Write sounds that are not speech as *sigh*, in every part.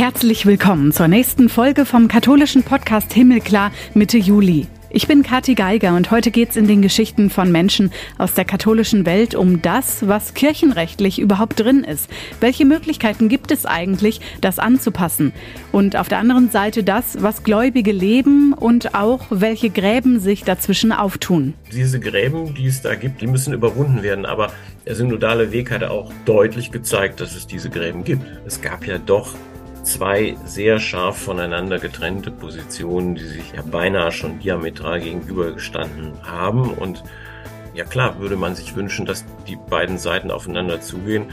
Herzlich willkommen zur nächsten Folge vom katholischen Podcast Himmelklar Mitte Juli. Ich bin Kathi Geiger und heute geht's in den Geschichten von Menschen aus der katholischen Welt um das, was kirchenrechtlich überhaupt drin ist. Welche Möglichkeiten gibt es eigentlich, das anzupassen? Und auf der anderen Seite das, was Gläubige leben und auch welche Gräben sich dazwischen auftun. Diese Gräben, die es da gibt, die müssen überwunden werden, aber der synodale Weg hat auch deutlich gezeigt, dass es diese Gräben gibt. Es gab ja doch zwei sehr scharf voneinander getrennte Positionen, die sich ja beinahe schon diametral gegenübergestanden haben. Und ja klar, würde man sich wünschen, dass die beiden Seiten aufeinander zugehen.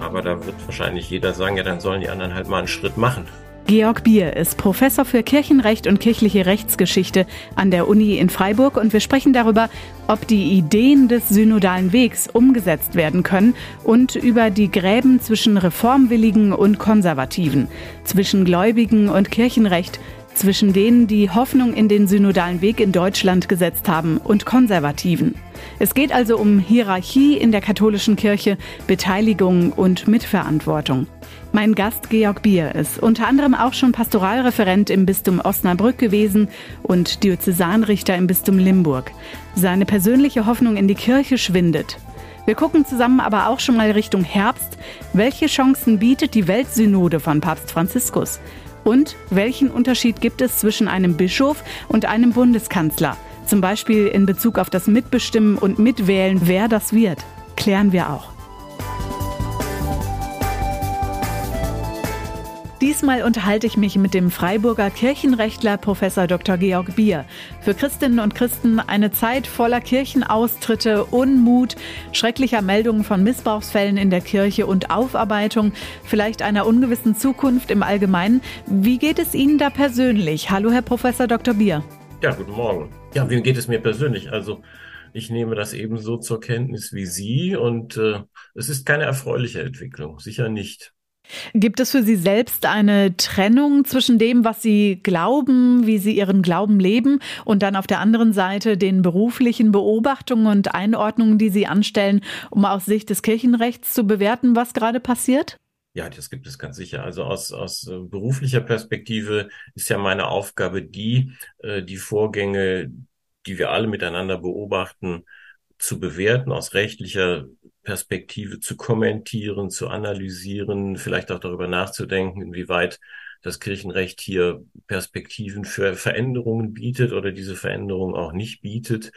Aber da wird wahrscheinlich jeder sagen, ja, dann sollen die anderen halt mal einen Schritt machen. Georg Bier ist Professor für Kirchenrecht und kirchliche Rechtsgeschichte an der Uni in Freiburg und wir sprechen darüber, ob die Ideen des synodalen Wegs umgesetzt werden können und über die Gräben zwischen Reformwilligen und Konservativen, zwischen Gläubigen und Kirchenrecht, zwischen denen, die Hoffnung in den synodalen Weg in Deutschland gesetzt haben und Konservativen. Es geht also um Hierarchie in der katholischen Kirche, Beteiligung und Mitverantwortung. Mein Gast Georg Bier ist unter anderem auch schon Pastoralreferent im Bistum Osnabrück gewesen und Diözesanrichter im Bistum Limburg. Seine persönliche Hoffnung in die Kirche schwindet. Wir gucken zusammen aber auch schon mal Richtung Herbst. Welche Chancen bietet die Weltsynode von Papst Franziskus? Und welchen Unterschied gibt es zwischen einem Bischof und einem Bundeskanzler? Zum Beispiel in Bezug auf das Mitbestimmen und Mitwählen, wer das wird. Klären wir auch. Diesmal unterhalte ich mich mit dem Freiburger Kirchenrechtler Professor Dr. Georg Bier. Für Christinnen und Christen eine Zeit voller Kirchenaustritte, Unmut, schrecklicher Meldungen von Missbrauchsfällen in der Kirche und Aufarbeitung, vielleicht einer ungewissen Zukunft im Allgemeinen. Wie geht es Ihnen da persönlich? Hallo, Herr Professor Dr. Bier. Ja, guten Morgen. Ja, wie geht es mir persönlich? Also, ich nehme das ebenso zur Kenntnis wie Sie und äh, es ist keine erfreuliche Entwicklung, sicher nicht. Gibt es für Sie selbst eine Trennung zwischen dem, was Sie glauben, wie Sie Ihren Glauben leben und dann auf der anderen Seite den beruflichen Beobachtungen und Einordnungen, die Sie anstellen, um aus Sicht des Kirchenrechts zu bewerten, was gerade passiert? Ja, das gibt es ganz sicher. Also aus, aus äh, beruflicher Perspektive ist ja meine Aufgabe die, äh, die Vorgänge, die wir alle miteinander beobachten, zu bewerten, aus rechtlicher Perspektive zu kommentieren, zu analysieren, vielleicht auch darüber nachzudenken, inwieweit das Kirchenrecht hier Perspektiven für Veränderungen bietet oder diese Veränderungen auch nicht bietet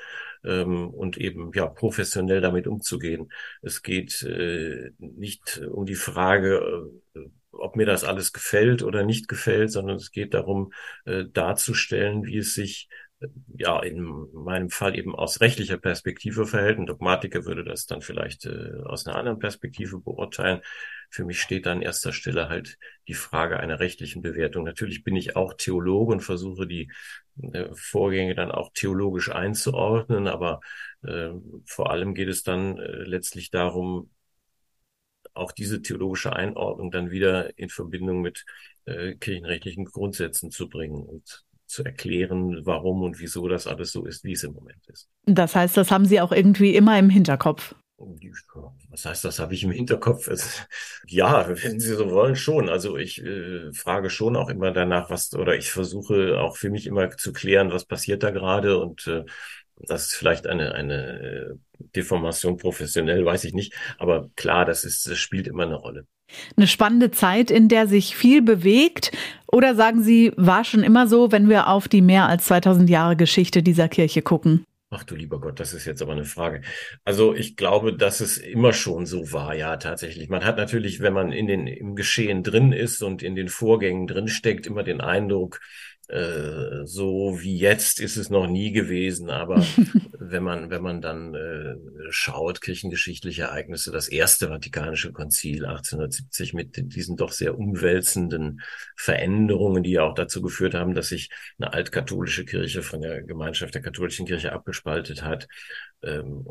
ähm, und eben ja professionell damit umzugehen. Es geht äh, nicht um die Frage, äh, ob mir das alles gefällt oder nicht gefällt, sondern es geht darum, äh, darzustellen, wie es sich ja in meinem Fall eben aus rechtlicher Perspektive verhält. Ein Dogmatiker würde das dann vielleicht äh, aus einer anderen Perspektive beurteilen. Für mich steht an erster Stelle halt die Frage einer rechtlichen Bewertung. Natürlich bin ich auch Theologe und versuche die äh, Vorgänge dann auch theologisch einzuordnen, aber äh, vor allem geht es dann äh, letztlich darum, auch diese theologische Einordnung dann wieder in Verbindung mit äh, kirchenrechtlichen Grundsätzen zu bringen. Und zu erklären, warum und wieso das alles so ist, wie es im Moment ist. Das heißt, das haben Sie auch irgendwie immer im Hinterkopf. Was heißt, das habe ich im Hinterkopf? ja, wenn Sie so wollen, schon. Also ich äh, frage schon auch immer danach, was, oder ich versuche auch für mich immer zu klären, was passiert da gerade und äh, das ist vielleicht eine, eine äh, Deformation professionell, weiß ich nicht. Aber klar, das ist, das spielt immer eine Rolle. Eine spannende Zeit, in der sich viel bewegt. Oder sagen Sie, war schon immer so, wenn wir auf die mehr als 2000 Jahre Geschichte dieser Kirche gucken? Ach du lieber Gott, das ist jetzt aber eine Frage. Also ich glaube, dass es immer schon so war, ja, tatsächlich. Man hat natürlich, wenn man in den, im Geschehen drin ist und in den Vorgängen drin steckt, immer den Eindruck, äh, so wie jetzt ist es noch nie gewesen, aber *laughs* wenn man, wenn man dann äh, schaut, kirchengeschichtliche Ereignisse, das erste Vatikanische Konzil 1870 mit diesen doch sehr umwälzenden Veränderungen, die ja auch dazu geführt haben, dass sich eine altkatholische Kirche von der Gemeinschaft der katholischen Kirche abgespaltet hat, ähm,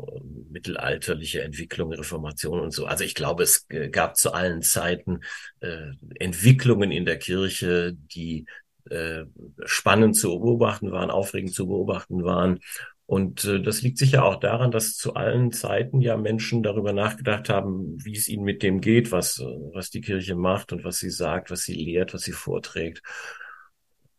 mittelalterliche Entwicklung, Reformation und so. Also ich glaube, es gab zu allen Zeiten äh, Entwicklungen in der Kirche, die äh, spannend zu beobachten waren, aufregend zu beobachten waren. Und äh, das liegt sicher auch daran, dass zu allen Zeiten ja Menschen darüber nachgedacht haben, wie es ihnen mit dem geht, was, äh, was die Kirche macht und was sie sagt, was sie lehrt, was sie vorträgt.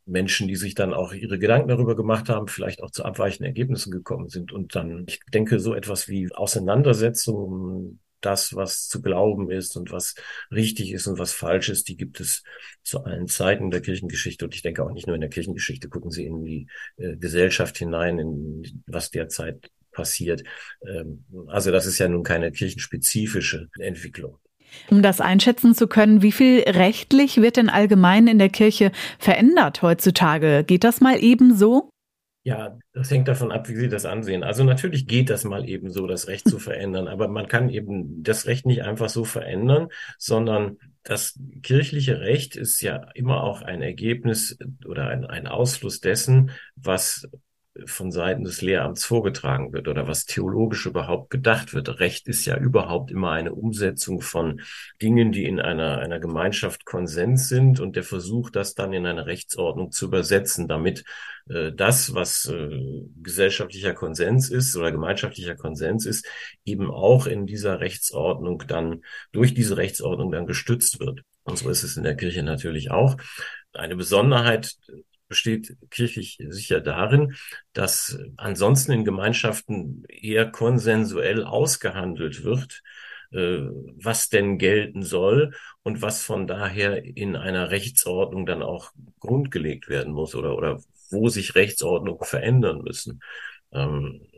Menschen, die sich dann auch ihre Gedanken darüber gemacht haben, vielleicht auch zu abweichenden Ergebnissen gekommen sind. Und dann, ich denke, so etwas wie Auseinandersetzungen das, was zu glauben ist und was richtig ist und was falsch ist, die gibt es zu allen Zeiten der Kirchengeschichte. Und ich denke auch nicht nur in der Kirchengeschichte, gucken Sie in die äh, Gesellschaft hinein, in was derzeit passiert. Ähm, also das ist ja nun keine kirchenspezifische Entwicklung. Um das einschätzen zu können, wie viel rechtlich wird denn allgemein in der Kirche verändert heutzutage? Geht das mal eben so? Ja, das hängt davon ab, wie Sie das ansehen. Also natürlich geht das mal eben so, das Recht zu verändern, aber man kann eben das Recht nicht einfach so verändern, sondern das kirchliche Recht ist ja immer auch ein Ergebnis oder ein, ein Ausfluss dessen, was von Seiten des Lehramts vorgetragen wird oder was theologisch überhaupt gedacht wird. Recht ist ja überhaupt immer eine Umsetzung von Dingen, die in einer, einer Gemeinschaft Konsens sind und der Versuch, das dann in eine Rechtsordnung zu übersetzen, damit äh, das, was äh, gesellschaftlicher Konsens ist oder gemeinschaftlicher Konsens ist, eben auch in dieser Rechtsordnung dann, durch diese Rechtsordnung dann gestützt wird. Und so ist es in der Kirche natürlich auch. Eine Besonderheit besteht kirchlich sicher darin, dass ansonsten in Gemeinschaften eher konsensuell ausgehandelt wird, äh, was denn gelten soll und was von daher in einer Rechtsordnung dann auch grundgelegt werden muss oder, oder wo sich Rechtsordnungen verändern müssen. Ähm,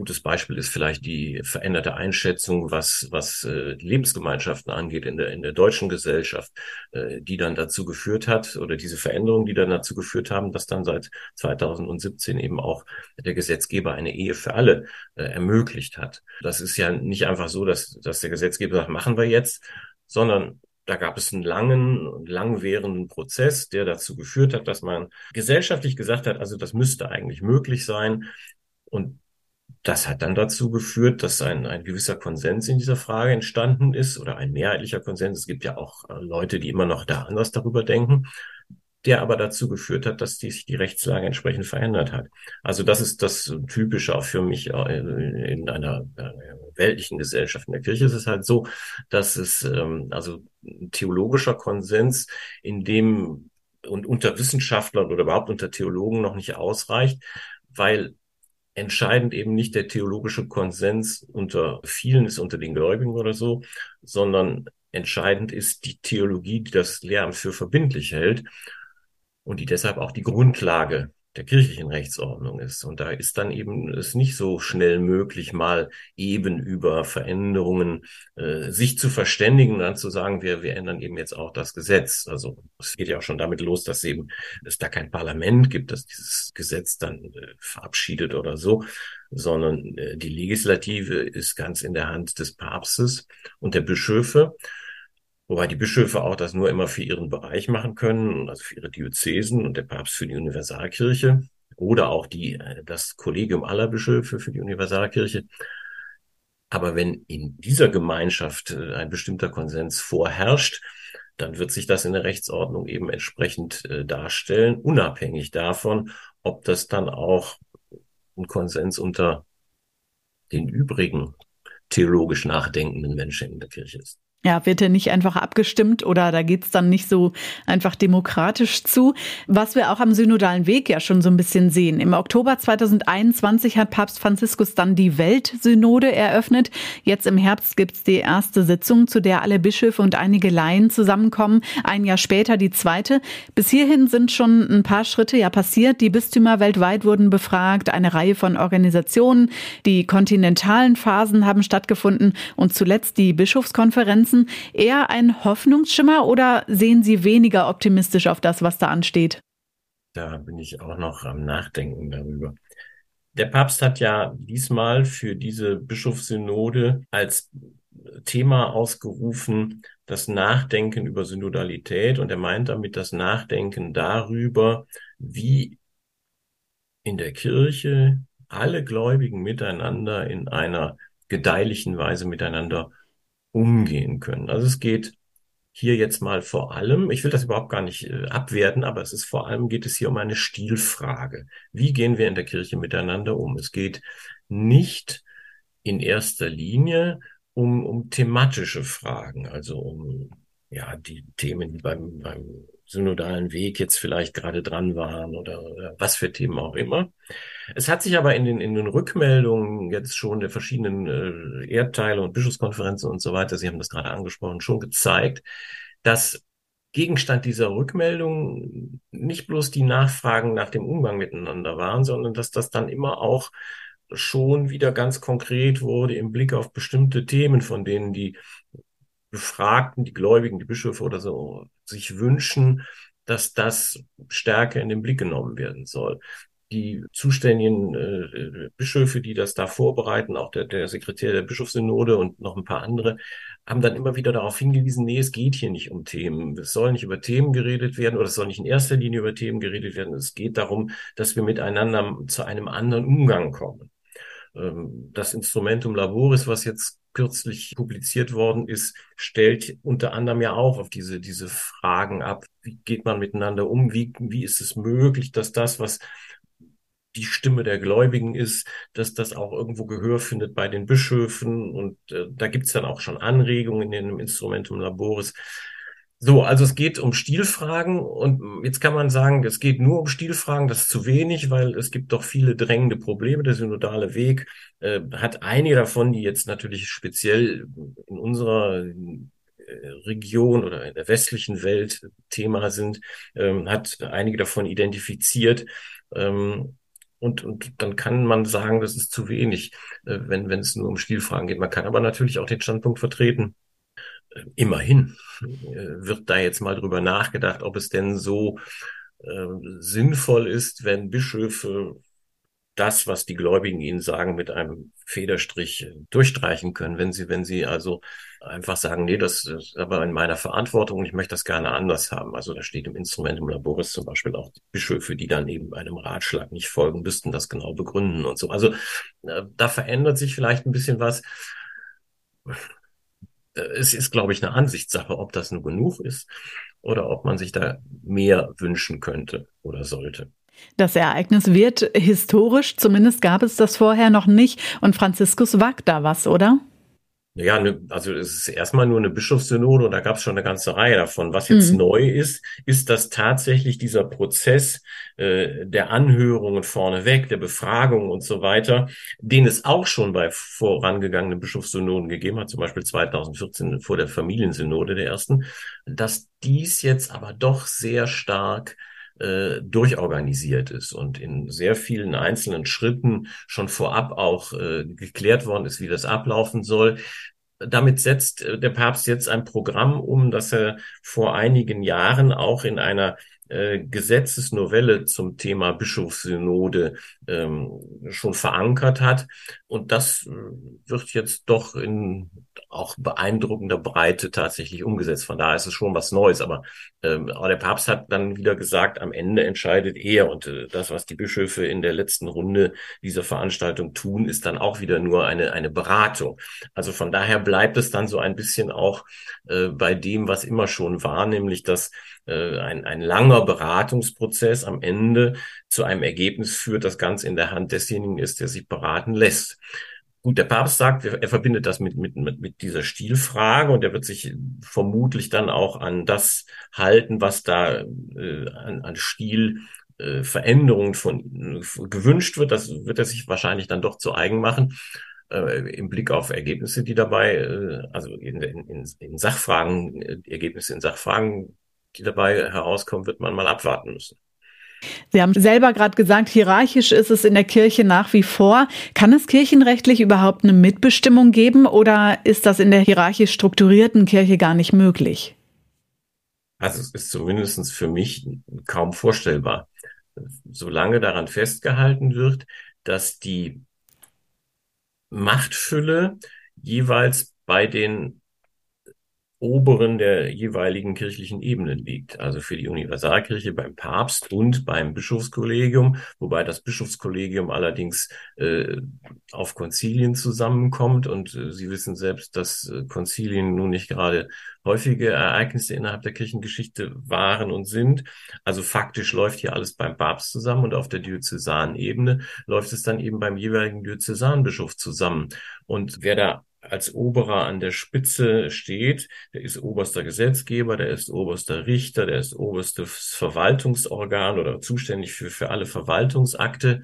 Gutes Beispiel ist vielleicht die veränderte Einschätzung, was, was äh, Lebensgemeinschaften angeht in der, in der deutschen Gesellschaft, äh, die dann dazu geführt hat, oder diese Veränderungen, die dann dazu geführt haben, dass dann seit 2017 eben auch der Gesetzgeber eine Ehe für alle äh, ermöglicht hat. Das ist ja nicht einfach so, dass, dass der Gesetzgeber sagt, machen wir jetzt, sondern da gab es einen langen, langwährenden Prozess, der dazu geführt hat, dass man gesellschaftlich gesagt hat, also das müsste eigentlich möglich sein. Und das hat dann dazu geführt, dass ein, ein gewisser Konsens in dieser Frage entstanden ist oder ein mehrheitlicher Konsens. Es gibt ja auch äh, Leute, die immer noch da anders darüber denken, der aber dazu geführt hat, dass die, sich die Rechtslage entsprechend verändert hat. Also das ist das Typische auch für mich äh, in einer äh, weltlichen Gesellschaft. In der Kirche ist es halt so, dass es ähm, also theologischer Konsens in dem und unter Wissenschaftlern oder überhaupt unter Theologen noch nicht ausreicht, weil entscheidend eben nicht der theologische Konsens unter vielen ist, unter den Gläubigen oder so, sondern entscheidend ist die Theologie, die das Lehramt für verbindlich hält und die deshalb auch die Grundlage der kirchlichen Rechtsordnung ist. Und da ist dann eben es nicht so schnell möglich, mal eben über Veränderungen äh, sich zu verständigen und dann zu sagen, wir, wir ändern eben jetzt auch das Gesetz. Also es geht ja auch schon damit los, dass eben es da kein Parlament gibt, das dieses Gesetz dann äh, verabschiedet oder so, sondern äh, die Legislative ist ganz in der Hand des Papstes und der Bischöfe. Wobei die Bischöfe auch das nur immer für ihren Bereich machen können, also für ihre Diözesen und der Papst für die Universalkirche oder auch die, äh, das Kollegium aller Bischöfe für die Universalkirche. Aber wenn in dieser Gemeinschaft äh, ein bestimmter Konsens vorherrscht, dann wird sich das in der Rechtsordnung eben entsprechend äh, darstellen, unabhängig davon, ob das dann auch ein Konsens unter den übrigen theologisch nachdenkenden Menschen in der Kirche ist. Ja, wird er nicht einfach abgestimmt oder da geht's dann nicht so einfach demokratisch zu, was wir auch am synodalen Weg ja schon so ein bisschen sehen. Im Oktober 2021 hat Papst Franziskus dann die Weltsynode eröffnet. Jetzt im Herbst gibt's die erste Sitzung, zu der alle Bischöfe und einige Laien zusammenkommen. Ein Jahr später die zweite. Bis hierhin sind schon ein paar Schritte ja passiert. Die Bistümer weltweit wurden befragt, eine Reihe von Organisationen. Die kontinentalen Phasen haben stattgefunden und zuletzt die Bischofskonferenz Finanzen eher ein Hoffnungsschimmer oder sehen Sie weniger optimistisch auf das, was da ansteht? Da bin ich auch noch am Nachdenken darüber. Der Papst hat ja diesmal für diese Bischofssynode als Thema ausgerufen, das Nachdenken über Synodalität und er meint damit das Nachdenken darüber, wie in der Kirche alle Gläubigen miteinander in einer gedeihlichen Weise miteinander umgehen können. Also es geht hier jetzt mal vor allem, ich will das überhaupt gar nicht äh, abwerten, aber es ist vor allem geht es hier um eine Stilfrage. Wie gehen wir in der Kirche miteinander um? Es geht nicht in erster Linie um, um thematische Fragen, also um ja die Themen, die beim, beim synodalen Weg jetzt vielleicht gerade dran waren oder, oder was für Themen auch immer. Es hat sich aber in den, in den Rückmeldungen jetzt schon der verschiedenen äh, Erdteile und Bischofskonferenzen und so weiter, Sie haben das gerade angesprochen, schon gezeigt, dass Gegenstand dieser Rückmeldung nicht bloß die Nachfragen nach dem Umgang miteinander waren, sondern dass das dann immer auch schon wieder ganz konkret wurde im Blick auf bestimmte Themen, von denen die Befragten, die Gläubigen, die Bischöfe oder so sich wünschen, dass das stärker in den Blick genommen werden soll. Die zuständigen äh, Bischöfe, die das da vorbereiten, auch der, der Sekretär der Bischofssynode und noch ein paar andere, haben dann immer wieder darauf hingewiesen, nee, es geht hier nicht um Themen. Es soll nicht über Themen geredet werden oder es soll nicht in erster Linie über Themen geredet werden. Es geht darum, dass wir miteinander zu einem anderen Umgang kommen. Ähm, das Instrumentum Laboris, was jetzt kürzlich publiziert worden ist, stellt unter anderem ja auch auf diese, diese Fragen ab. Wie geht man miteinander um? Wie, wie ist es möglich, dass das, was die Stimme der Gläubigen ist, dass das auch irgendwo Gehör findet bei den Bischöfen. Und äh, da gibt's dann auch schon Anregungen in dem Instrumentum Laboris, so, also es geht um Stilfragen und jetzt kann man sagen, es geht nur um Stilfragen, das ist zu wenig, weil es gibt doch viele drängende Probleme. Der synodale Weg äh, hat einige davon, die jetzt natürlich speziell in unserer äh, Region oder in der westlichen Welt Thema sind, ähm, hat einige davon identifiziert. Ähm, und, und dann kann man sagen, das ist zu wenig, äh, wenn, wenn es nur um Stilfragen geht. Man kann aber natürlich auch den Standpunkt vertreten, immerhin äh, wird da jetzt mal drüber nachgedacht, ob es denn so äh, sinnvoll ist, wenn Bischöfe das, was die Gläubigen ihnen sagen, mit einem Federstrich äh, durchstreichen können, wenn sie, wenn sie also einfach sagen, nee, das ist aber in meiner Verantwortung und ich möchte das gerne anders haben. Also da steht im Instrumentum Laboris zum Beispiel auch Bischöfe, die dann eben einem Ratschlag nicht folgen, müssten das genau begründen und so. Also äh, da verändert sich vielleicht ein bisschen was es ist, glaube ich, eine Ansichtssache, ob das nur genug ist oder ob man sich da mehr wünschen könnte oder sollte. Das Ereignis wird historisch, zumindest gab es das vorher noch nicht. Und Franziskus wagt da was, oder? Ja, ne, also es ist erstmal nur eine Bischofssynode und da gab es schon eine ganze Reihe davon. Was jetzt mhm. neu ist, ist, dass tatsächlich dieser Prozess äh, der Anhörungen vorneweg, der Befragung und so weiter, den es auch schon bei vorangegangenen Bischofssynoden gegeben hat, zum Beispiel 2014 vor der Familiensynode der ersten, dass dies jetzt aber doch sehr stark äh, durchorganisiert ist und in sehr vielen einzelnen Schritten schon vorab auch äh, geklärt worden ist, wie das ablaufen soll. Damit setzt äh, der Papst jetzt ein Programm um, das er vor einigen Jahren auch in einer äh, Gesetzesnovelle zum Thema Bischofssynode ähm, schon verankert hat. Und das äh, wird jetzt doch in auch beeindruckender Breite tatsächlich umgesetzt. Von daher ist es schon was Neues. Aber, ähm, aber der Papst hat dann wieder gesagt, am Ende entscheidet er. Und äh, das, was die Bischöfe in der letzten Runde dieser Veranstaltung tun, ist dann auch wieder nur eine, eine Beratung. Also von daher bleibt es dann so ein bisschen auch äh, bei dem, was immer schon war, nämlich dass äh, ein, ein langer Beratungsprozess am Ende zu einem Ergebnis führt, das ganz in der Hand desjenigen ist, der sich beraten lässt. Gut, der Papst sagt, er verbindet das mit, mit, mit, dieser Stilfrage und er wird sich vermutlich dann auch an das halten, was da äh, an, an Stilveränderungen äh, von äh, gewünscht wird. Das wird er sich wahrscheinlich dann doch zu eigen machen äh, im Blick auf Ergebnisse, die dabei, äh, also in, in, in Sachfragen, Ergebnisse in Sachfragen die dabei herauskommen, wird man mal abwarten müssen. Sie haben selber gerade gesagt, hierarchisch ist es in der Kirche nach wie vor. Kann es kirchenrechtlich überhaupt eine Mitbestimmung geben oder ist das in der hierarchisch strukturierten Kirche gar nicht möglich? Also es ist zumindest für mich kaum vorstellbar. Solange daran festgehalten wird, dass die Machtfülle jeweils bei den oberen der jeweiligen kirchlichen Ebenen liegt. Also für die Universalkirche beim Papst und beim Bischofskollegium, wobei das Bischofskollegium allerdings äh, auf Konzilien zusammenkommt. Und äh, Sie wissen selbst, dass äh, Konzilien nun nicht gerade häufige Ereignisse innerhalb der Kirchengeschichte waren und sind. Also faktisch läuft hier alles beim Papst zusammen und auf der Diözesanebene läuft es dann eben beim jeweiligen Diözesanbischof zusammen. Und wer da als Oberer an der Spitze steht, der ist oberster Gesetzgeber, der ist oberster Richter, der ist oberstes Verwaltungsorgan oder zuständig für, für alle Verwaltungsakte.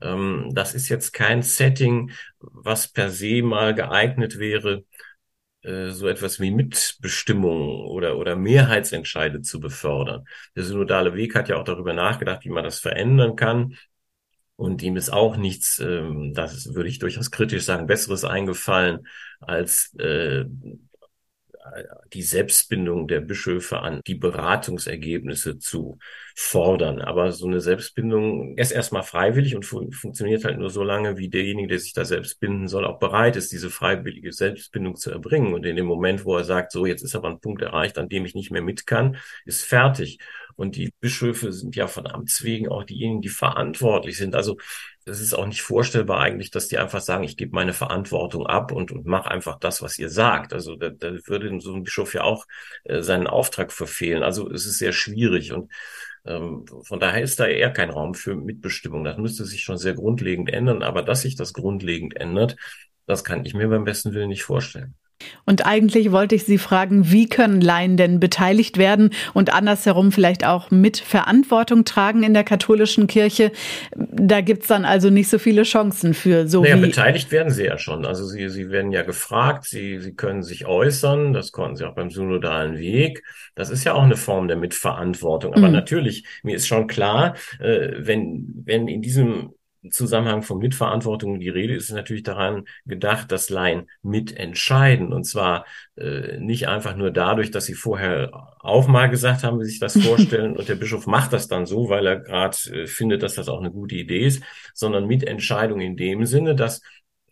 Ähm, das ist jetzt kein Setting, was per se mal geeignet wäre, äh, so etwas wie Mitbestimmung oder, oder Mehrheitsentscheide zu befördern. Der synodale Weg hat ja auch darüber nachgedacht, wie man das verändern kann. Und ihm ist auch nichts, ähm, das würde ich durchaus kritisch sagen, Besseres eingefallen, als äh, die Selbstbindung der Bischöfe an die Beratungsergebnisse zu fordern. Aber so eine Selbstbindung ist erstmal freiwillig und fun funktioniert halt nur so lange, wie derjenige, der sich da selbst binden soll, auch bereit ist, diese freiwillige Selbstbindung zu erbringen. Und in dem Moment, wo er sagt, so, jetzt ist aber ein Punkt erreicht, an dem ich nicht mehr mit kann, ist fertig. Und die Bischöfe sind ja von Amts wegen auch diejenigen, die verantwortlich sind. Also es ist auch nicht vorstellbar eigentlich, dass die einfach sagen, ich gebe meine Verantwortung ab und, und mache einfach das, was ihr sagt. Also da, da würde so ein Bischof ja auch äh, seinen Auftrag verfehlen. Also es ist sehr schwierig und ähm, von daher ist da eher kein Raum für Mitbestimmung. Das müsste sich schon sehr grundlegend ändern. Aber dass sich das grundlegend ändert, das kann ich mir beim besten Willen nicht vorstellen. Und eigentlich wollte ich Sie fragen, wie können Laien denn beteiligt werden und andersherum vielleicht auch mit Verantwortung tragen in der katholischen Kirche? Da gibt's dann also nicht so viele Chancen für so naja, beteiligt werden Sie ja schon. Also Sie, Sie werden ja gefragt, Sie, Sie können sich äußern. Das konnten Sie auch beim synodalen Weg. Das ist ja auch eine Form der Mitverantwortung. Aber mhm. natürlich, mir ist schon klar, äh, wenn, wenn in diesem Zusammenhang von Mitverantwortung die Rede ist natürlich daran gedacht, dass Laien mitentscheiden. Und zwar äh, nicht einfach nur dadurch, dass sie vorher auch mal gesagt haben, wie sich das *laughs* vorstellen und der Bischof macht das dann so, weil er gerade äh, findet, dass das auch eine gute Idee ist, sondern Mitentscheidung in dem Sinne, dass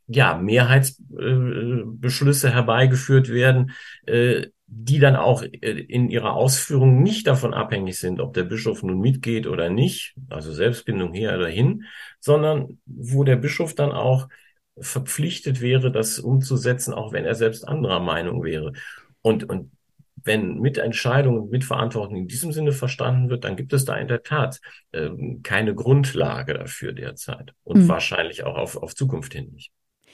ja Mehrheitsbeschlüsse äh, herbeigeführt werden, äh, die dann auch äh, in ihrer Ausführung nicht davon abhängig sind, ob der Bischof nun mitgeht oder nicht, also Selbstbindung her oder hin, sondern wo der Bischof dann auch verpflichtet wäre, das umzusetzen, auch wenn er selbst anderer Meinung wäre. Und, und wenn Mitentscheidung und Mitverantwortung in diesem Sinne verstanden wird, dann gibt es da in der Tat ähm, keine Grundlage dafür derzeit und mhm. wahrscheinlich auch auf, auf Zukunft hin nicht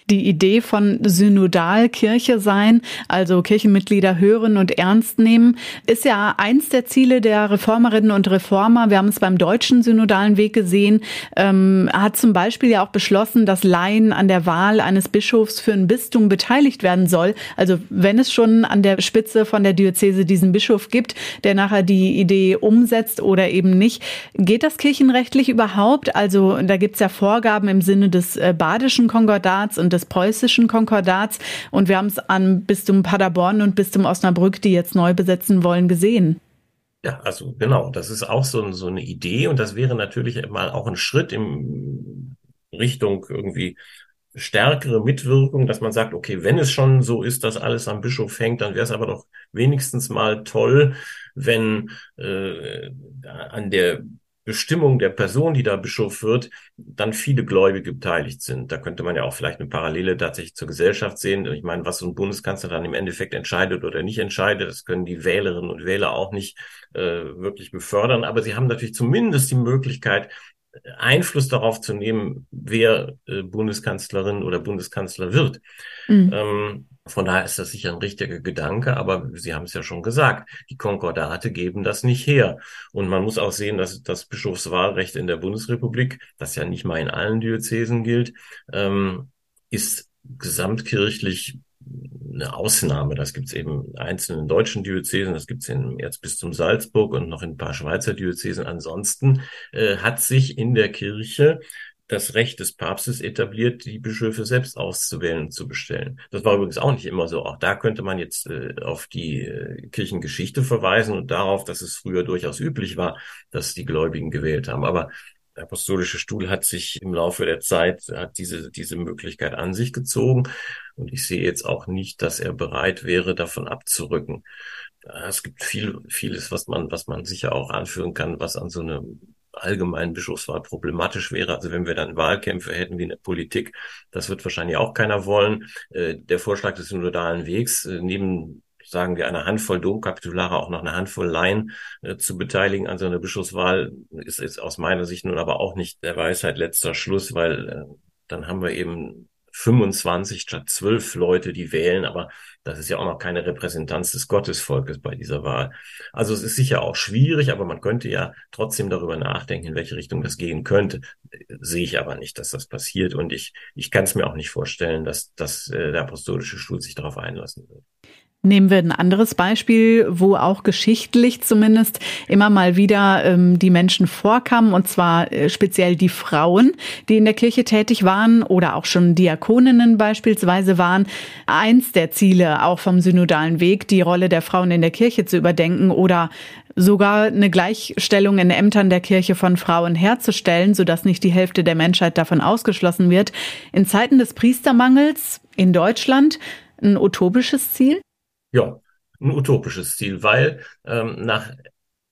die Idee von Synodalkirche sein, also Kirchenmitglieder hören und ernst nehmen, ist ja eins der Ziele der Reformerinnen und Reformer. Wir haben es beim deutschen synodalen Weg gesehen, ähm, hat zum Beispiel ja auch beschlossen, dass Laien an der Wahl eines Bischofs für ein Bistum beteiligt werden soll. Also wenn es schon an der Spitze von der Diözese diesen Bischof gibt, der nachher die Idee umsetzt oder eben nicht, geht das kirchenrechtlich überhaupt? Also da gibt es ja Vorgaben im Sinne des äh, badischen Konkordats und des preußischen Konkordats. Und wir haben es an Bistum Paderborn und Bistum Osnabrück, die jetzt neu besetzen wollen, gesehen. Ja, also genau, das ist auch so, so eine Idee und das wäre natürlich mal auch ein Schritt in Richtung irgendwie stärkere Mitwirkung, dass man sagt, okay, wenn es schon so ist, dass alles am Bischof hängt, dann wäre es aber doch wenigstens mal toll, wenn äh, an der Bestimmung der Person, die da Bischof wird, dann viele Gläubige beteiligt sind. Da könnte man ja auch vielleicht eine Parallele tatsächlich zur Gesellschaft sehen. Ich meine, was so ein Bundeskanzler dann im Endeffekt entscheidet oder nicht entscheidet, das können die Wählerinnen und Wähler auch nicht äh, wirklich befördern. Aber sie haben natürlich zumindest die Möglichkeit, Einfluss darauf zu nehmen, wer äh, Bundeskanzlerin oder Bundeskanzler wird. Mhm. Ähm, von daher ist das sicher ein richtiger Gedanke, aber Sie haben es ja schon gesagt, die Konkordate geben das nicht her. Und man muss auch sehen, dass das Bischofswahlrecht in der Bundesrepublik, das ja nicht mal in allen Diözesen gilt, ähm, ist gesamtkirchlich eine Ausnahme. Das gibt es eben in einzelnen deutschen Diözesen, das gibt es im Erzbistum Salzburg und noch in ein paar Schweizer Diözesen. Ansonsten äh, hat sich in der Kirche das Recht des Papstes etabliert, die Bischöfe selbst auszuwählen und zu bestellen. Das war übrigens auch nicht immer so. Auch da könnte man jetzt äh, auf die äh, Kirchengeschichte verweisen und darauf, dass es früher durchaus üblich war, dass die Gläubigen gewählt haben. Aber der apostolische Stuhl hat sich im Laufe der Zeit, hat diese, diese Möglichkeit an sich gezogen. Und ich sehe jetzt auch nicht, dass er bereit wäre, davon abzurücken. Es gibt viel, vieles, was man, was man sicher auch anführen kann, was an so einem allgemeinen Bischofswahl problematisch wäre. Also wenn wir dann Wahlkämpfe hätten wie in der Politik, das wird wahrscheinlich auch keiner wollen. Äh, der Vorschlag des synodalen Wegs, äh, neben sagen wir, eine Handvoll Domkapitulare, auch noch eine Handvoll Laien äh, zu beteiligen an so einer Bischofswahl, ist, ist aus meiner Sicht nun aber auch nicht der Weisheit letzter Schluss, weil äh, dann haben wir eben 25 statt 12 Leute, die wählen, aber das ist ja auch noch keine Repräsentanz des Gottesvolkes bei dieser Wahl. Also es ist sicher auch schwierig, aber man könnte ja trotzdem darüber nachdenken, in welche Richtung das gehen könnte. Sehe ich aber nicht, dass das passiert und ich, ich kann es mir auch nicht vorstellen, dass, dass äh, der apostolische Stuhl sich darauf einlassen wird. Nehmen wir ein anderes Beispiel, wo auch geschichtlich zumindest immer mal wieder ähm, die Menschen vorkamen, und zwar äh, speziell die Frauen, die in der Kirche tätig waren oder auch schon Diakoninnen beispielsweise waren. Eins der Ziele auch vom synodalen Weg, die Rolle der Frauen in der Kirche zu überdenken oder sogar eine Gleichstellung in Ämtern der Kirche von Frauen herzustellen, sodass nicht die Hälfte der Menschheit davon ausgeschlossen wird. In Zeiten des Priestermangels in Deutschland ein utopisches Ziel? Ja, ein utopisches Ziel, weil ähm, nach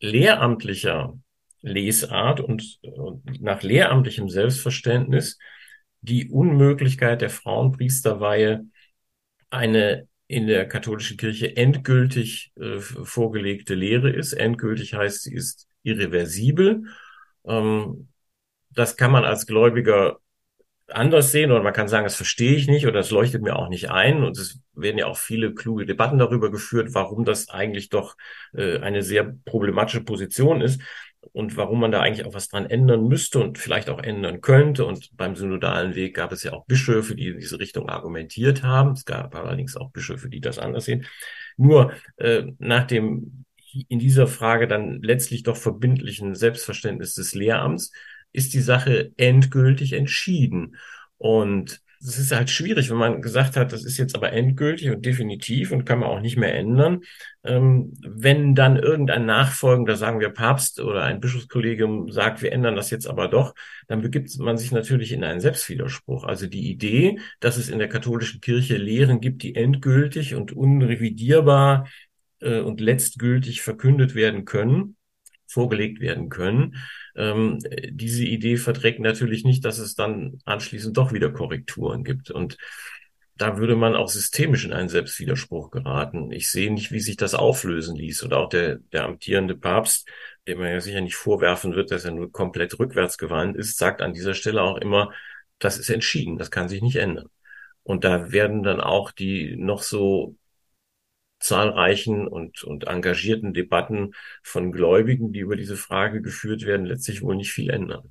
lehramtlicher Lesart und, und nach lehramtlichem Selbstverständnis die Unmöglichkeit der Frauenpriesterweihe eine in der katholischen Kirche endgültig äh, vorgelegte Lehre ist. Endgültig heißt, sie ist irreversibel. Ähm, das kann man als Gläubiger anders sehen oder man kann sagen, das verstehe ich nicht oder das leuchtet mir auch nicht ein. Und es werden ja auch viele kluge Debatten darüber geführt, warum das eigentlich doch äh, eine sehr problematische Position ist und warum man da eigentlich auch was dran ändern müsste und vielleicht auch ändern könnte. Und beim synodalen Weg gab es ja auch Bischöfe, die in diese Richtung argumentiert haben. Es gab allerdings auch Bischöfe, die das anders sehen. Nur äh, nach dem in dieser Frage dann letztlich doch verbindlichen Selbstverständnis des Lehramts ist die Sache endgültig entschieden. Und es ist halt schwierig, wenn man gesagt hat, das ist jetzt aber endgültig und definitiv und kann man auch nicht mehr ändern. Ähm, wenn dann irgendein nachfolgender, sagen wir Papst oder ein Bischofskollegium sagt, wir ändern das jetzt aber doch, dann begibt man sich natürlich in einen Selbstwiderspruch. Also die Idee, dass es in der katholischen Kirche Lehren gibt, die endgültig und unrevidierbar äh, und letztgültig verkündet werden können, vorgelegt werden können, ähm, diese Idee verträgt natürlich nicht, dass es dann anschließend doch wieder Korrekturen gibt. Und da würde man auch systemisch in einen Selbstwiderspruch geraten. Ich sehe nicht, wie sich das auflösen ließ. Und auch der, der amtierende Papst, dem man ja sicher nicht vorwerfen wird, dass er nur komplett rückwärts gewandt ist, sagt an dieser Stelle auch immer, das ist entschieden, das kann sich nicht ändern. Und da werden dann auch die noch so zahlreichen und, und engagierten Debatten von Gläubigen, die über diese Frage geführt werden, letztlich wohl nicht viel ändern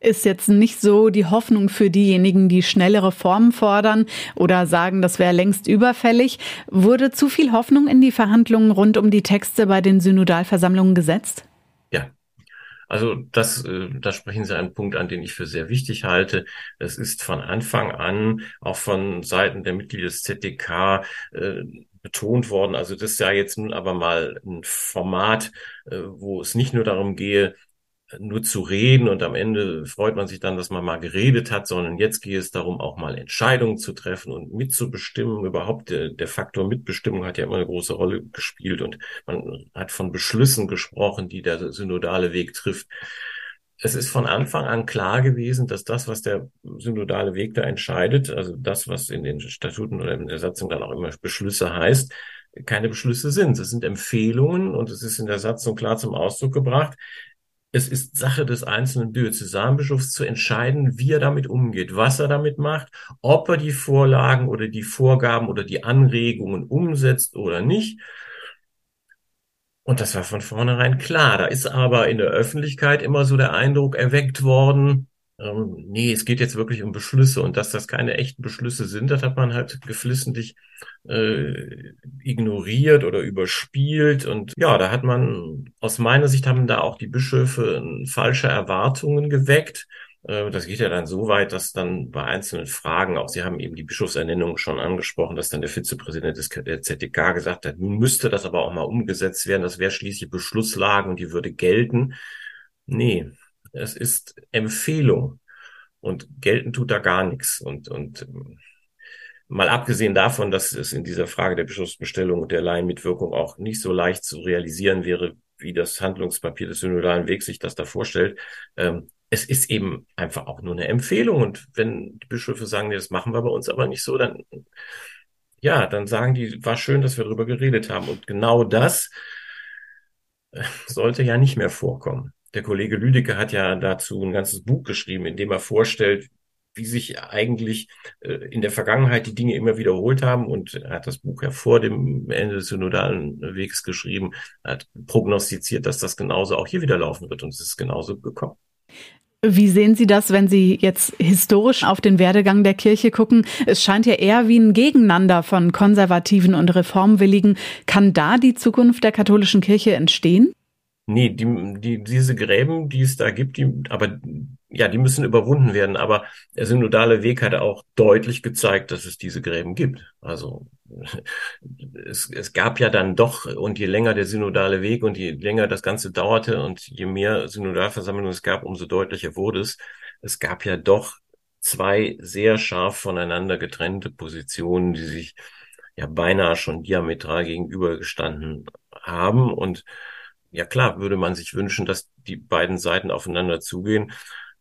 ist jetzt nicht so die Hoffnung für diejenigen, die schnelle Reformen fordern oder sagen, das wäre längst überfällig. Wurde zu viel Hoffnung in die Verhandlungen rund um die Texte bei den Synodalversammlungen gesetzt? Ja. Also das, äh, da sprechen Sie einen Punkt an, den ich für sehr wichtig halte. Es ist von Anfang an auch von Seiten der Mitglieder des ZDK äh, betont worden. Also das ist ja jetzt nun aber mal ein Format, äh, wo es nicht nur darum gehe, nur zu reden und am Ende freut man sich dann, dass man mal geredet hat, sondern jetzt gehe es darum, auch mal Entscheidungen zu treffen und mitzubestimmen. Überhaupt der, der Faktor Mitbestimmung hat ja immer eine große Rolle gespielt und man hat von Beschlüssen gesprochen, die der synodale Weg trifft es ist von Anfang an klar gewesen, dass das, was der synodale Weg da entscheidet, also das, was in den Statuten oder in der Satzung dann auch immer Beschlüsse heißt, keine Beschlüsse sind. Es sind Empfehlungen und es ist in der Satzung klar zum Ausdruck gebracht. Es ist Sache des einzelnen Diözesanbischofs zu entscheiden, wie er damit umgeht, was er damit macht, ob er die Vorlagen oder die Vorgaben oder die Anregungen umsetzt oder nicht. Und das war von vornherein klar. Da ist aber in der Öffentlichkeit immer so der Eindruck erweckt worden, ähm, nee, es geht jetzt wirklich um Beschlüsse und dass das keine echten Beschlüsse sind, das hat man halt geflissentlich äh, ignoriert oder überspielt. Und ja, da hat man, aus meiner Sicht haben da auch die Bischöfe falsche Erwartungen geweckt. Äh, das geht ja dann so weit, dass dann bei einzelnen Fragen, auch Sie haben eben die Bischofsernennung schon angesprochen, dass dann der Vizepräsident des ZDK gesagt hat, nun müsste das aber auch mal umgesetzt werden. Das wäre schließlich Beschlusslage und die würde gelten. Nee, Es ist Empfehlung und gelten tut da gar nichts. Und, und mal abgesehen davon, dass es in dieser Frage der Bischofsbestellung und der Laienmitwirkung auch nicht so leicht zu realisieren wäre, wie das Handlungspapier des synodalen Wegs sich das da vorstellt. Ähm, es ist eben einfach auch nur eine Empfehlung. Und wenn die Bischöfe sagen, nee, das machen wir bei uns aber nicht so, dann, ja, dann sagen die, war schön, dass wir darüber geredet haben. Und genau das äh, sollte ja nicht mehr vorkommen. Der Kollege Lüdecke hat ja dazu ein ganzes Buch geschrieben, in dem er vorstellt, wie sich eigentlich äh, in der Vergangenheit die Dinge immer wiederholt haben. Und er hat das Buch ja vor dem Ende des synodalen Wegs geschrieben, hat prognostiziert, dass das genauso auch hier wieder laufen wird. Und es ist genauso gekommen. Wie sehen Sie das, wenn Sie jetzt historisch auf den Werdegang der Kirche gucken? Es scheint ja eher wie ein Gegeneinander von Konservativen und Reformwilligen. Kann da die Zukunft der katholischen Kirche entstehen? Nee, die, die, diese Gräben, die es da gibt, die, aber ja, die müssen überwunden werden. Aber der synodale Weg hat auch deutlich gezeigt, dass es diese Gräben gibt. Also *laughs* es, es gab ja dann doch, und je länger der synodale Weg und je länger das Ganze dauerte und je mehr Synodalversammlungen es gab, umso deutlicher wurde es. Es gab ja doch zwei sehr scharf voneinander getrennte Positionen, die sich ja beinahe schon diametral gegenübergestanden haben. Und ja klar, würde man sich wünschen, dass die beiden Seiten aufeinander zugehen.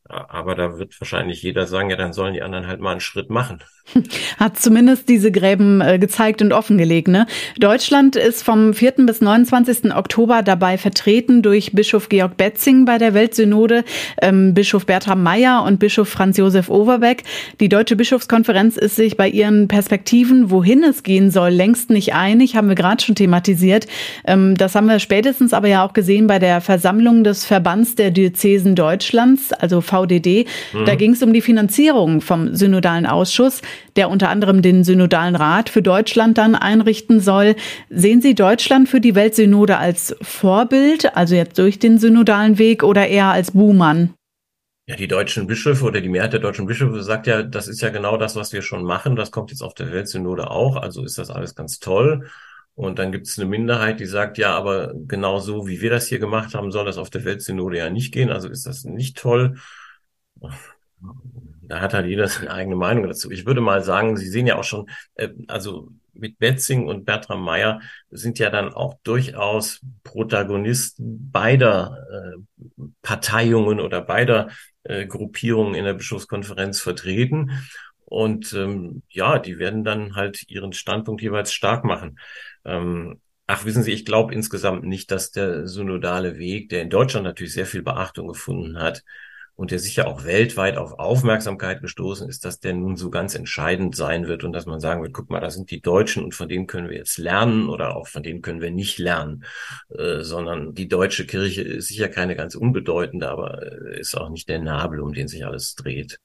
Aber da wird wahrscheinlich jeder sagen, ja, dann sollen die anderen halt mal einen Schritt machen. *laughs* Hat zumindest diese Gräben äh, gezeigt und offengelegt. Ne? Deutschland ist vom 4. bis 29. Oktober dabei vertreten durch Bischof Georg Betzing bei der Weltsynode, ähm, Bischof Bertram Meyer und Bischof Franz Josef Overbeck. Die Deutsche Bischofskonferenz ist sich bei ihren Perspektiven, wohin es gehen soll, längst nicht einig, haben wir gerade schon thematisiert. Ähm, das haben wir spätestens aber ja auch gesehen bei der Versammlung des Verbands der Diözesen Deutschlands, also VDD. Mhm. Da ging es um die Finanzierung vom Synodalen Ausschuss der unter anderem den Synodalen Rat für Deutschland dann einrichten soll. Sehen Sie Deutschland für die Weltsynode als Vorbild, also jetzt durch den synodalen Weg oder eher als Buhmann? Ja, die deutschen Bischöfe oder die Mehrheit der deutschen Bischöfe sagt ja, das ist ja genau das, was wir schon machen. Das kommt jetzt auf der Weltsynode auch. Also ist das alles ganz toll. Und dann gibt es eine Minderheit, die sagt, ja, aber genau so, wie wir das hier gemacht haben, soll das auf der Weltsynode ja nicht gehen. Also ist das nicht toll da hat halt jeder seine eigene Meinung dazu. Ich würde mal sagen, Sie sehen ja auch schon, äh, also mit Betzing und Bertram Meyer sind ja dann auch durchaus Protagonisten beider äh, Parteiungen oder beider äh, Gruppierungen in der Bischofskonferenz vertreten. Und ähm, ja, die werden dann halt ihren Standpunkt jeweils stark machen. Ähm, ach, wissen Sie, ich glaube insgesamt nicht, dass der synodale Weg, der in Deutschland natürlich sehr viel Beachtung gefunden hat, und der sicher auch weltweit auf Aufmerksamkeit gestoßen ist, dass der nun so ganz entscheidend sein wird und dass man sagen wird, guck mal, da sind die Deutschen und von denen können wir jetzt lernen oder auch von denen können wir nicht lernen, äh, sondern die deutsche Kirche ist sicher keine ganz unbedeutende, aber äh, ist auch nicht der Nabel, um den sich alles dreht.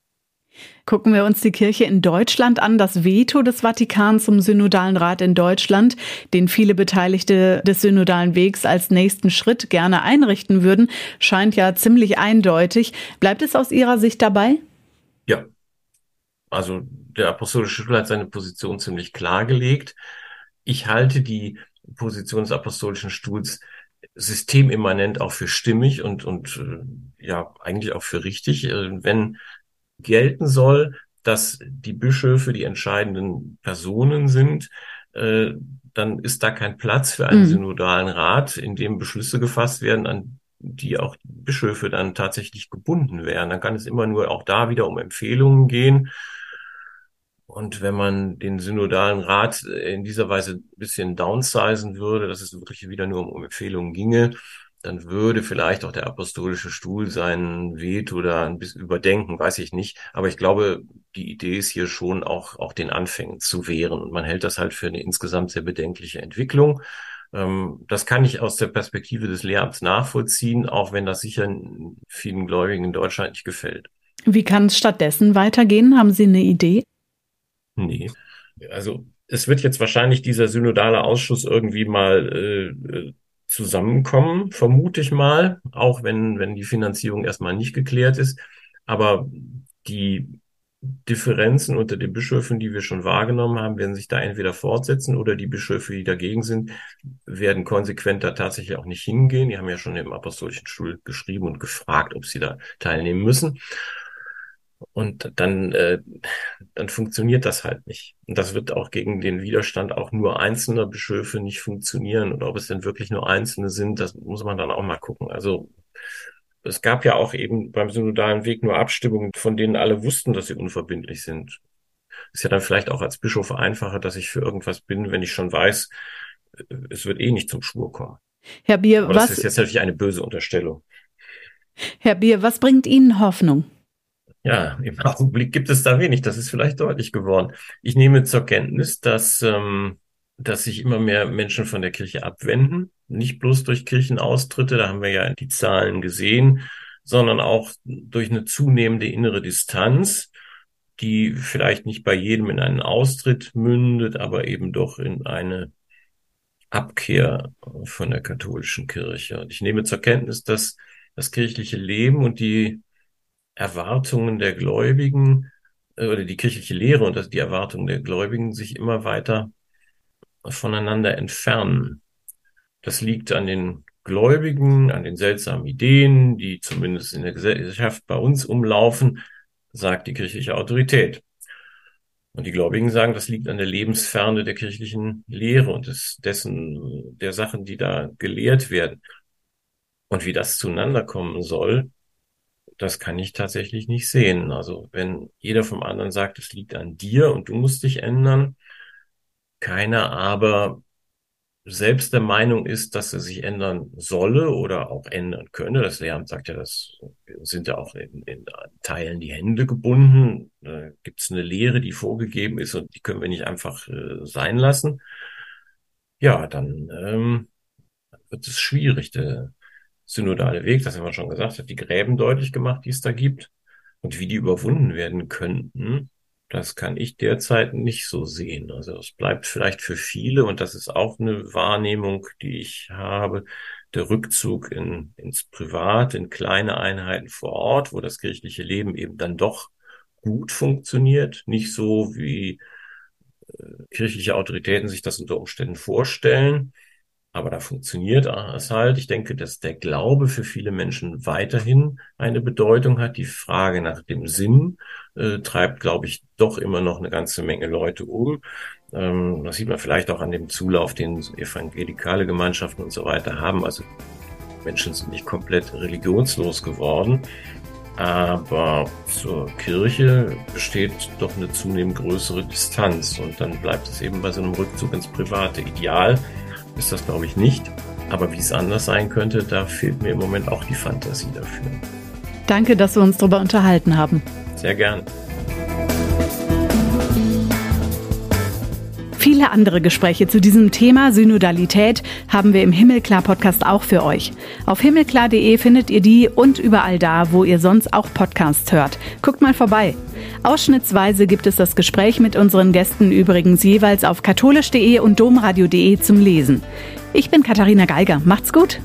Gucken wir uns die Kirche in Deutschland an. Das Veto des Vatikan zum Synodalen Rat in Deutschland, den viele Beteiligte des Synodalen Wegs als nächsten Schritt gerne einrichten würden, scheint ja ziemlich eindeutig. Bleibt es aus Ihrer Sicht dabei? Ja. Also der Apostolische Stuhl hat seine Position ziemlich klargelegt. Ich halte die Position des Apostolischen Stuhls systemimmanent auch für stimmig und, und äh, ja, eigentlich auch für richtig. Äh, wenn gelten soll, dass die Bischöfe die entscheidenden Personen sind, äh, dann ist da kein Platz für einen mhm. synodalen Rat, in dem Beschlüsse gefasst werden, an die auch Bischöfe dann tatsächlich gebunden wären. Dann kann es immer nur auch da wieder um Empfehlungen gehen. Und wenn man den synodalen Rat in dieser Weise ein bisschen downsizen würde, dass es wirklich wieder nur um Empfehlungen ginge, dann würde vielleicht auch der apostolische Stuhl sein Veto oder ein bisschen überdenken, weiß ich nicht. Aber ich glaube, die Idee ist hier schon auch, auch den Anfängen zu wehren. Und man hält das halt für eine insgesamt sehr bedenkliche Entwicklung. Ähm, das kann ich aus der Perspektive des Lehramts nachvollziehen, auch wenn das sicher vielen Gläubigen in Deutschland nicht gefällt. Wie kann es stattdessen weitergehen? Haben Sie eine Idee? Nee. Also es wird jetzt wahrscheinlich dieser synodale Ausschuss irgendwie mal äh, zusammenkommen, vermute ich mal, auch wenn, wenn die Finanzierung erstmal nicht geklärt ist. Aber die Differenzen unter den Bischöfen, die wir schon wahrgenommen haben, werden sich da entweder fortsetzen oder die Bischöfe, die dagegen sind, werden konsequenter tatsächlich auch nicht hingehen. Die haben ja schon im Apostolischen Stuhl geschrieben und gefragt, ob sie da teilnehmen müssen. Und dann, äh, dann funktioniert das halt nicht. Und das wird auch gegen den Widerstand auch nur einzelner Bischöfe nicht funktionieren. Und ob es denn wirklich nur einzelne sind, das muss man dann auch mal gucken. Also es gab ja auch eben beim synodalen Weg nur Abstimmungen, von denen alle wussten, dass sie unverbindlich sind. Ist ja dann vielleicht auch als Bischof einfacher, dass ich für irgendwas bin, wenn ich schon weiß, es wird eh nicht zum Schwur kommen. Herr Bier, Aber was das ist jetzt natürlich eine böse Unterstellung. Herr Bier, was bringt Ihnen Hoffnung? Ja, im *laughs* Augenblick gibt es da wenig. Das ist vielleicht deutlich geworden. Ich nehme zur Kenntnis, dass, ähm, dass sich immer mehr Menschen von der Kirche abwenden. Nicht bloß durch Kirchenaustritte, da haben wir ja die Zahlen gesehen, sondern auch durch eine zunehmende innere Distanz, die vielleicht nicht bei jedem in einen Austritt mündet, aber eben doch in eine Abkehr von der katholischen Kirche. Und ich nehme zur Kenntnis, dass das kirchliche Leben und die Erwartungen der Gläubigen äh, oder die kirchliche Lehre und die Erwartungen der Gläubigen sich immer weiter voneinander entfernen. Das liegt an den Gläubigen, an den seltsamen Ideen, die zumindest in der Gesellschaft bei uns umlaufen, sagt die kirchliche Autorität. Und die Gläubigen sagen, das liegt an der Lebensferne der kirchlichen Lehre und des, dessen, der Sachen, die da gelehrt werden. Und wie das zueinander kommen soll, das kann ich tatsächlich nicht sehen. Also wenn jeder vom anderen sagt, es liegt an dir und du musst dich ändern, keiner aber selbst der Meinung ist, dass er sich ändern solle oder auch ändern könne. Das Lehramt sagt ja, das sind ja auch in, in Teilen die Hände gebunden. Da gibt es eine Lehre, die vorgegeben ist und die können wir nicht einfach äh, sein lassen. Ja, dann ähm, wird es schwierig. Der, synodale Weg, das haben wir schon gesagt, hat die Gräben deutlich gemacht, die es da gibt. Und wie die überwunden werden könnten, das kann ich derzeit nicht so sehen. Also es bleibt vielleicht für viele, und das ist auch eine Wahrnehmung, die ich habe, der Rückzug in, ins Privat, in kleine Einheiten vor Ort, wo das kirchliche Leben eben dann doch gut funktioniert, nicht so wie äh, kirchliche Autoritäten sich das unter Umständen vorstellen. Aber da funktioniert es halt. Ich denke, dass der Glaube für viele Menschen weiterhin eine Bedeutung hat. Die Frage nach dem Sinn äh, treibt, glaube ich, doch immer noch eine ganze Menge Leute um. Ähm, das sieht man vielleicht auch an dem Zulauf, den evangelikale Gemeinschaften und so weiter haben. Also Menschen sind nicht komplett religionslos geworden. Aber zur Kirche besteht doch eine zunehmend größere Distanz. Und dann bleibt es eben bei so einem Rückzug ins Private. Ideal ist das, glaube ich, nicht. Aber wie es anders sein könnte, da fehlt mir im Moment auch die Fantasie dafür. Danke, dass wir uns darüber unterhalten haben. Sehr gern. Viele andere Gespräche zu diesem Thema Synodalität haben wir im Himmelklar-Podcast auch für euch. Auf himmelklar.de findet ihr die und überall da, wo ihr sonst auch Podcasts hört. Guckt mal vorbei. Ausschnittsweise gibt es das Gespräch mit unseren Gästen übrigens jeweils auf katholisch.de und domradio.de zum Lesen. Ich bin Katharina Geiger. Macht's gut!